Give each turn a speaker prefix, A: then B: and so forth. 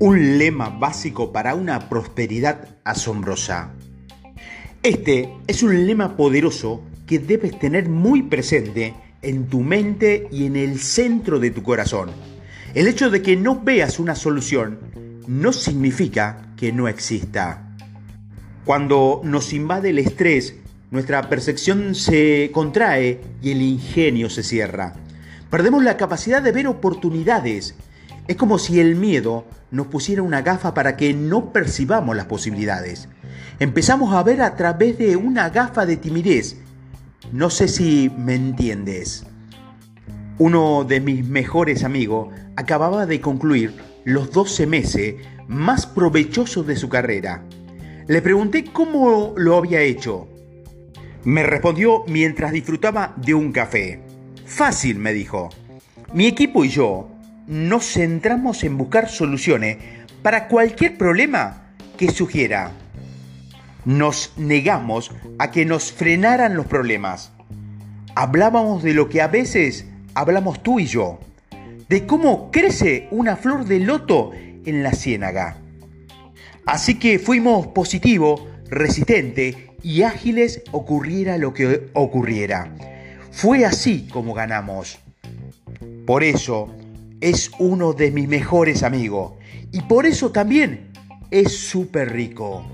A: Un lema básico para una prosperidad asombrosa. Este es un lema poderoso que debes tener muy presente en tu mente y en el centro de tu corazón. El hecho de que no veas una solución no significa que no exista. Cuando nos invade el estrés, nuestra percepción se contrae y el ingenio se cierra. Perdemos la capacidad de ver oportunidades. Es como si el miedo nos pusiera una gafa para que no percibamos las posibilidades. Empezamos a ver a través de una gafa de timidez. No sé si me entiendes. Uno de mis mejores amigos acababa de concluir los 12 meses más provechosos de su carrera. Le pregunté cómo lo había hecho. Me respondió mientras disfrutaba de un café. Fácil, me dijo. Mi equipo y yo nos centramos en buscar soluciones para cualquier problema que sugiera. Nos negamos a que nos frenaran los problemas. Hablábamos de lo que a veces hablamos tú y yo, de cómo crece una flor de loto en la ciénaga. Así que fuimos positivos, resistentes y ágiles ocurriera lo que ocurriera. Fue así como ganamos. Por eso es uno de mis mejores amigos. Y por eso también es súper rico.